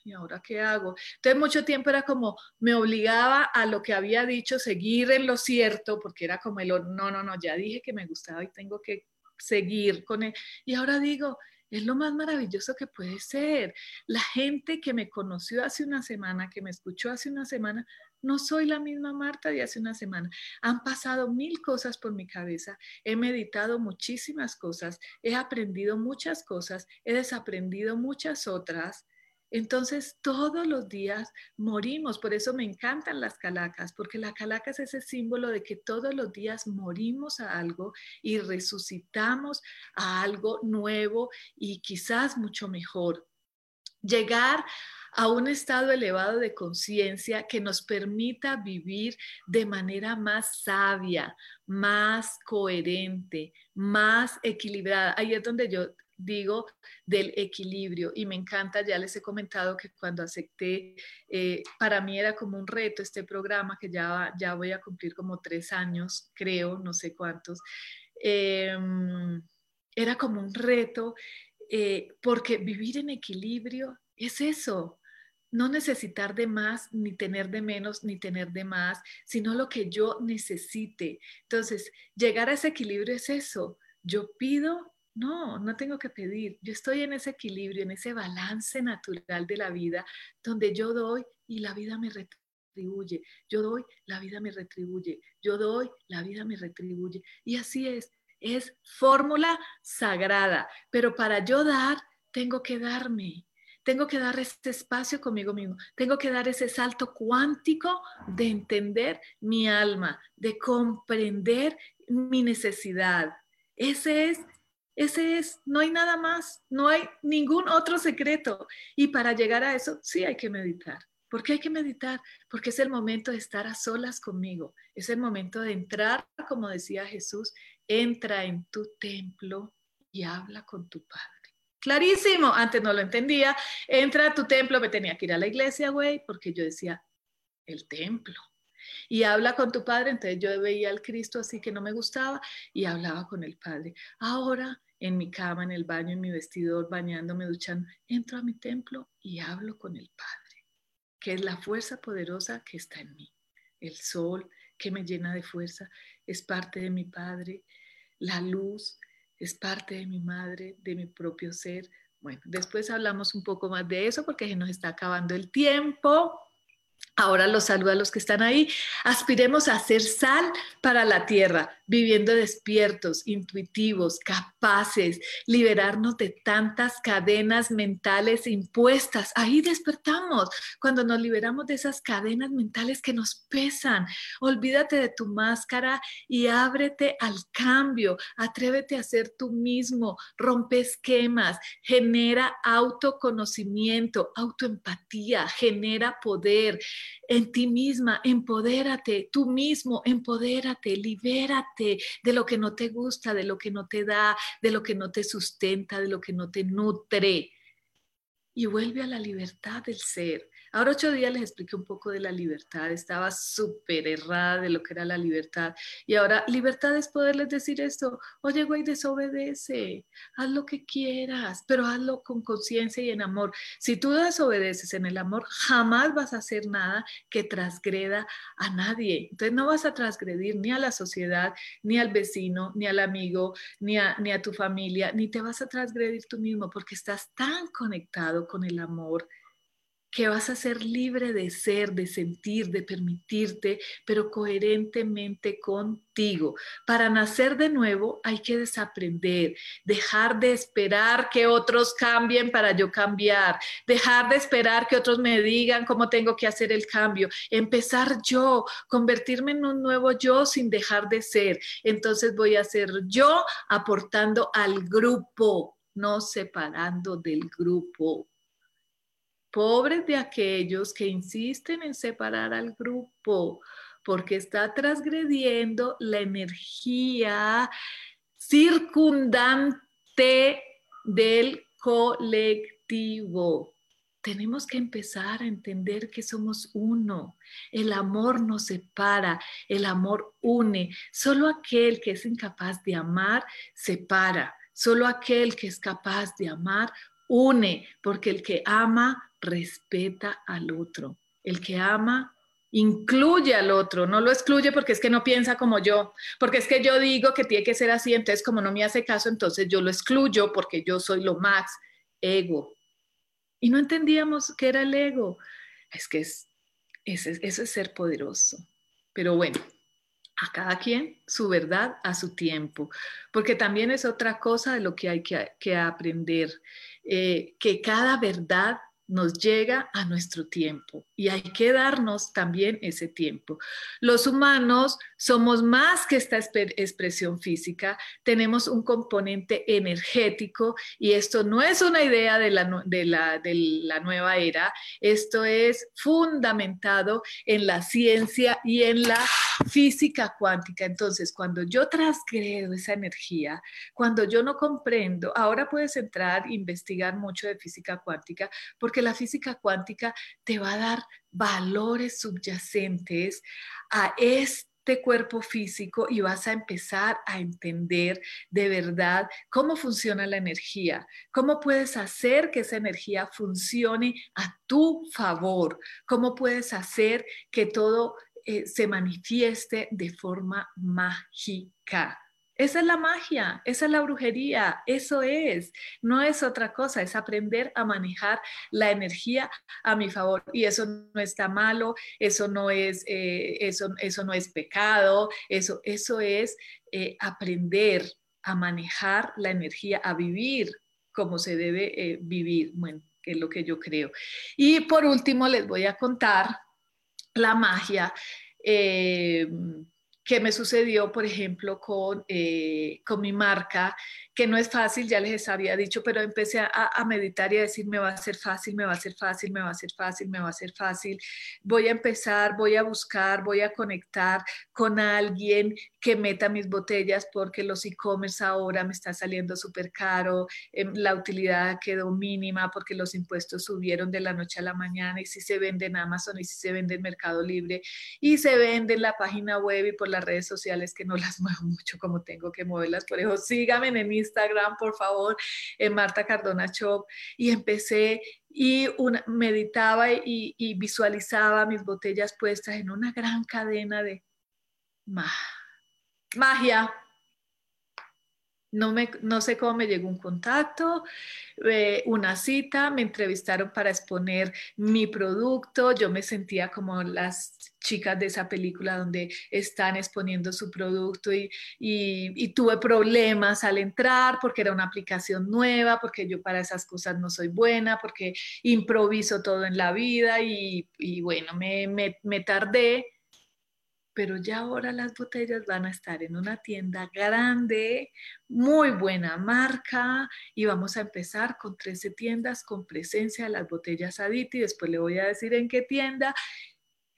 Speaker 1: ¿y ahora qué hago? Entonces mucho tiempo era como, me obligaba a lo que había dicho, seguir en lo cierto, porque era como el, no, no, no, ya dije que me gustaba y tengo que seguir con él. Y ahora digo, es lo más maravilloso que puede ser. La gente que me conoció hace una semana, que me escuchó hace una semana, no soy la misma Marta de hace una semana. Han pasado mil cosas por mi cabeza. He meditado muchísimas cosas. He aprendido muchas cosas. He desaprendido muchas otras. Entonces, todos los días morimos. Por eso me encantan las calacas, porque la calaca es ese símbolo de que todos los días morimos a algo y resucitamos a algo nuevo y quizás mucho mejor. Llegar a un estado elevado de conciencia que nos permita vivir de manera más sabia, más coherente, más equilibrada. Ahí es donde yo digo del equilibrio y me encanta, ya les he comentado que cuando acepté, eh, para mí era como un reto este programa que ya, ya voy a cumplir como tres años, creo, no sé cuántos, em, era como un reto eh, porque vivir en equilibrio es eso, no necesitar de más, ni tener de menos, ni tener de más, sino lo que yo necesite. Entonces, llegar a ese equilibrio es eso. Yo pido, no, no tengo que pedir. Yo estoy en ese equilibrio, en ese balance natural de la vida, donde yo doy y la vida me retribuye. Yo doy, la vida me retribuye. Yo doy, la vida me retribuye. Y así es, es fórmula sagrada. Pero para yo dar, tengo que darme tengo que dar ese espacio conmigo mismo, tengo que dar ese salto cuántico de entender mi alma, de comprender mi necesidad. Ese es, ese es, no hay nada más, no hay ningún otro secreto. Y para llegar a eso, sí hay que meditar. ¿Por qué hay que meditar? Porque es el momento de estar a solas conmigo, es el momento de entrar, como decía Jesús, entra en tu templo y habla con tu Padre. Clarísimo, antes no lo entendía. Entra a tu templo, me tenía que ir a la iglesia, güey, porque yo decía, el templo. Y habla con tu padre, entonces yo veía al Cristo así que no me gustaba y hablaba con el Padre. Ahora, en mi cama, en el baño, en mi vestidor, bañándome, duchando, entro a mi templo y hablo con el Padre, que es la fuerza poderosa que está en mí. El sol que me llena de fuerza es parte de mi Padre, la luz es parte de mi madre, de mi propio ser. Bueno, después hablamos un poco más de eso porque se nos está acabando el tiempo. Ahora los saludo a los que están ahí. Aspiremos a ser sal para la tierra, viviendo despiertos, intuitivos, capaces, liberarnos de tantas cadenas mentales impuestas. Ahí despertamos cuando nos liberamos de esas cadenas mentales que nos pesan. Olvídate de tu máscara y ábrete al cambio. Atrévete a ser tú mismo. Rompe esquemas. Genera autoconocimiento, autoempatía. Genera poder en ti misma, empodérate, tú mismo, empodérate, libérate de lo que no te gusta, de lo que no te da, de lo que no te sustenta, de lo que no te nutre. Y vuelve a la libertad del ser. Ahora ocho días les expliqué un poco de la libertad, estaba súper errada de lo que era la libertad. Y ahora libertad es poderles decir esto, oye güey, desobedece, haz lo que quieras, pero hazlo con conciencia y en amor. Si tú desobedeces en el amor, jamás vas a hacer nada que transgreda a nadie. Entonces no vas a transgredir ni a la sociedad, ni al vecino, ni al amigo, ni a, ni a tu familia, ni te vas a transgredir tú mismo porque estás tan conectado con el amor que vas a ser libre de ser, de sentir, de permitirte, pero coherentemente contigo. Para nacer de nuevo hay que desaprender, dejar de esperar que otros cambien para yo cambiar, dejar de esperar que otros me digan cómo tengo que hacer el cambio, empezar yo, convertirme en un nuevo yo sin dejar de ser. Entonces voy a ser yo aportando al grupo, no separando del grupo. Pobres de aquellos que insisten en separar al grupo, porque está transgrediendo la energía circundante del colectivo. Tenemos que empezar a entender que somos uno. El amor nos separa, el amor une. Solo aquel que es incapaz de amar separa. Solo aquel que es capaz de amar une, porque el que ama respeta al otro. El que ama incluye al otro, no lo excluye porque es que no piensa como yo, porque es que yo digo que tiene que ser así, entonces como no me hace caso, entonces yo lo excluyo porque yo soy lo más ego. Y no entendíamos qué era el ego. Es que es, eso es ser poderoso. Pero bueno, a cada quien su verdad a su tiempo, porque también es otra cosa de lo que hay que, aprender, eh, que cada verdad nos llega a nuestro tiempo y hay que darnos también ese tiempo. Los humanos somos más que esta expresión física, tenemos un componente energético y esto no es una idea de la, de la, de la nueva era, esto es fundamentado en la ciencia y en la física cuántica. Entonces, cuando yo transgredo esa energía, cuando yo no comprendo, ahora puedes entrar investigar mucho de física cuántica, porque la física cuántica te va a dar valores subyacentes a este cuerpo físico y vas a empezar a entender de verdad cómo funciona la energía, cómo puedes hacer que esa energía funcione a tu favor, cómo puedes hacer que todo eh, se manifieste de forma mágica. Esa es la magia, esa es la brujería, eso es, no es otra cosa, es aprender a manejar la energía a mi favor. Y eso no está malo, eso no es, eh, eso, eso no es pecado, eso, eso es eh, aprender a manejar la energía, a vivir como se debe vivir, bueno, que es lo que yo creo. Y por último, les voy a contar la magia. Eh, que me sucedió, por ejemplo, con, eh, con mi marca, que no es fácil, ya les había dicho, pero empecé a, a, meditar y a decir, me va a ser fácil, me va a ser fácil, me va a ser fácil, me va a ser fácil. Voy a empezar, voy a buscar, voy a conectar con alguien que meta mis botellas porque los e-commerce ahora me está saliendo súper caro, em, la utilidad quedó mínima porque los impuestos subieron de la noche a la mañana y si se vende en Amazon y si se vende en Mercado Libre y se vende en la página web y por las redes sociales que no las muevo mucho como tengo que moverlas. Por eso síganme en Instagram, por favor, en Marta Cardona Shop y empecé y meditaba y, y, visualizaba mis botellas puestas en una gran cadena de magia, no, me, no sé cómo me llegó un contacto, eh, una cita, me entrevistaron para exponer mi producto, yo me sentía como las chicas de esa película donde están exponiendo su producto y, y, tuve problemas al entrar porque era una aplicación nueva, porque yo para esas cosas no soy buena, porque improviso todo en la vida y, y bueno, me, me, me tardé pero ya ahora las botellas van a estar en una tienda grande, muy buena marca, y vamos a empezar con 13 tiendas con presencia de las botellas Aditi. Después le voy a decir en qué tienda.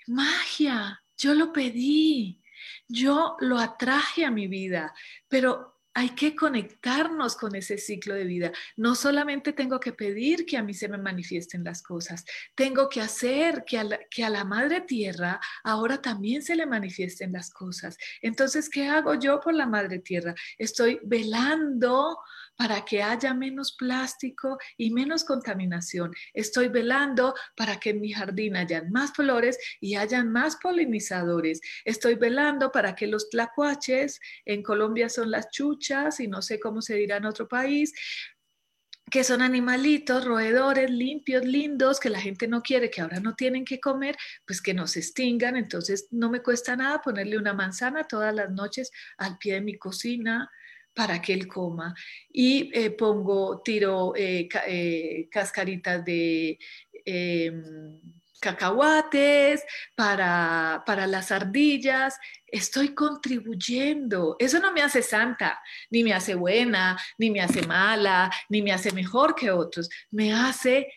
Speaker 1: Magia, yo lo pedí, yo lo atraje a mi vida, pero hay que conectarnos con ese ciclo de vida. No solamente tengo que pedir que a mí se me manifiesten las cosas, tengo que hacer que a la, que a la Madre Tierra ahora también se le manifiesten las cosas. Entonces, ¿qué hago yo por la Madre Tierra? Estoy velando para que haya menos plástico y menos contaminación. Estoy velando para que en mi jardín hayan más flores y hayan más polinizadores. Estoy velando para que los tlacuaches, en Colombia son las chuchas y no sé cómo se dirá en otro país, que son animalitos, roedores limpios, lindos, que la gente no quiere, que ahora no tienen que comer, pues que no se extingan. Entonces no me cuesta nada ponerle una manzana todas las noches al pie de mi cocina, para que él coma. Y eh, pongo, tiro eh, eh, cascaritas de em, cacahuates para, para las ardillas. Estoy contribuyendo. Eso no me hace santa, ni me hace buena, ni me hace mala, ni me hace mejor que otros. Me hace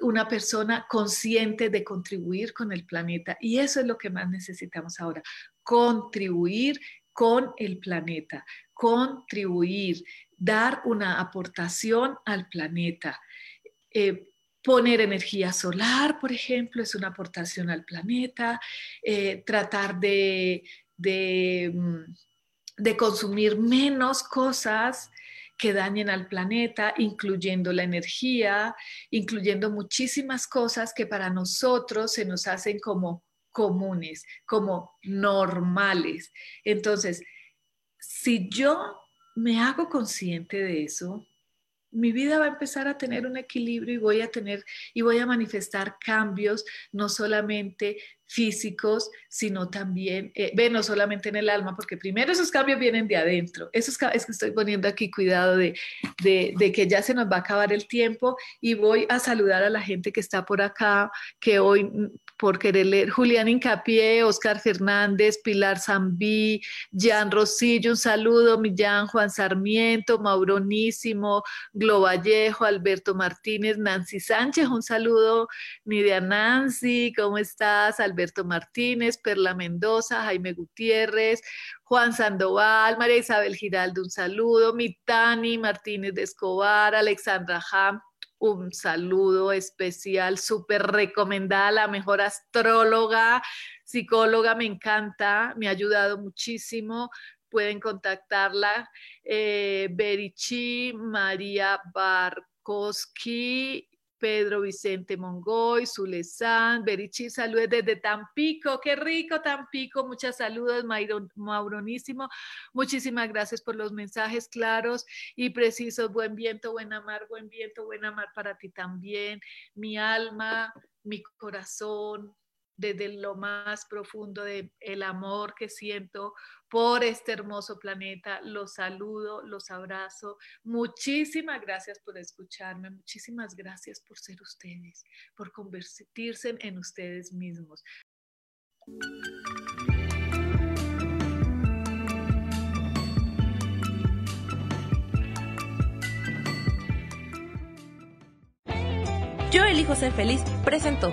Speaker 1: una persona consciente de contribuir con el planeta. Y eso es lo que más necesitamos ahora, contribuir con el planeta, contribuir, dar una aportación al planeta. Eh, poner energía solar, por ejemplo, es una aportación al planeta. Eh, tratar de, mm, de, consumir menos cosas que dañen al planeta, incluyendo la energía, incluyendo muchísimas cosas que para nosotros se nos hacen como comunes, como normales. Entonces, si yo me hago consciente de eso, mi vida va a empezar a tener un equilibrio y voy a tener y voy a manifestar cambios no solamente físicos, sino también, eh, ve, no solamente en el alma, porque primero esos cambios vienen de adentro. Eso es, que estoy poniendo aquí cuidado de, de, que ya se nos va a acabar el tiempo y voy a saludar a la gente que está por acá, que hoy por querer leer. Julián Incapié, Oscar Fernández, Pilar Zambí, Jan Rosillo, un saludo, Millán, Juan Sarmiento, Mauronísimo, Glo Vallejo, Alberto Martínez, Nancy Sánchez, un saludo, Nidia Nancy, ¿cómo estás? Alberto Martínez, Perla Mendoza, Jaime Gutiérrez, Juan Sandoval, María Isabel Giraldo, un saludo, Mitani Martínez de Escobar, Alexandra Ham, un saludo especial, súper recomendada, la mejor astróloga, psicóloga, me encanta, me ha ayudado muchísimo. Pueden contactarla, eh, Berichi María Barkowski Pedro Vicente Mongoy, Zulesán, Berichi, saludos desde Tampico, qué rico Tampico, muchas saludos, Mauronísimo, muchísimas gracias por los mensajes claros y precisos, buen viento, buen amar, buen viento, buen amar para ti también, mi alma, mi corazón, desde lo más profundo del el amor que siento por este hermoso planeta. Los saludo, los abrazo. Muchísimas gracias por escucharme, muchísimas gracias por ser ustedes, por convertirse en ustedes mismos.
Speaker 2: Yo elijo ser feliz, presento.